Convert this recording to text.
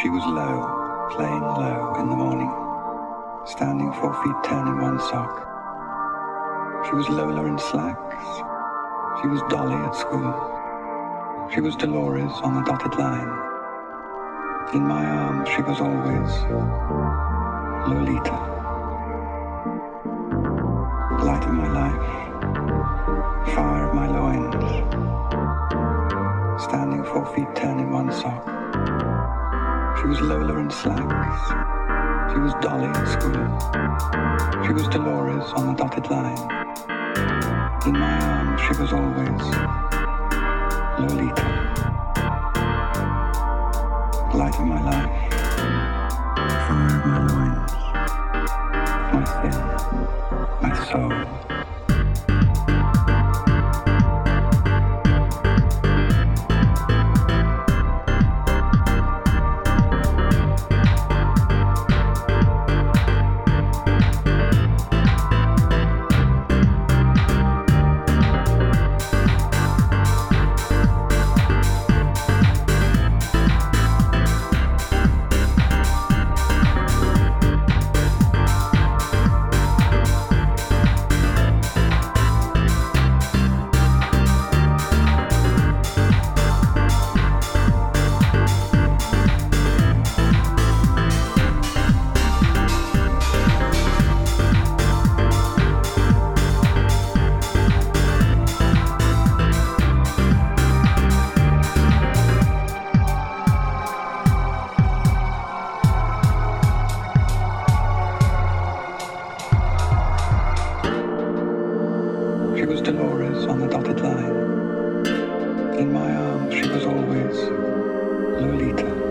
She was Lo, playing Lo in the morning, standing four feet ten in one sock. She was Lola in slacks. She was Dolly at school. She was Dolores on the dotted line. In my arms, she was always Lolita. was Lola in slacks. She was Dolly in school. She was Dolores on the dotted line. In my arms, she was always Lolita. Light of my life. Find my loins. My sin. My soul. She was Dolores on the dotted line. In my arms, she was always Lolita.